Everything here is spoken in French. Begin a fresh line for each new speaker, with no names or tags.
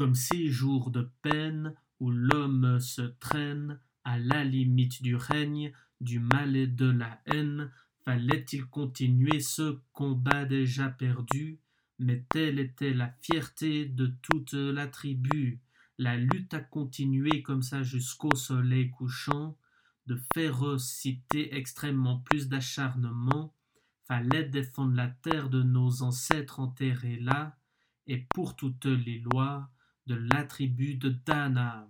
comme ces jours de peine où l'homme se traîne à la limite du règne du mal et de la haine fallait-il continuer ce combat déjà perdu? Mais telle était la fierté de toute la tribu. La lutte à continuer comme ça jusqu'au soleil couchant. De férocité extrêmement plus d'acharnement. Fallait défendre la terre de nos ancêtres enterrés là. Et pour toutes les lois de la tribu de Dana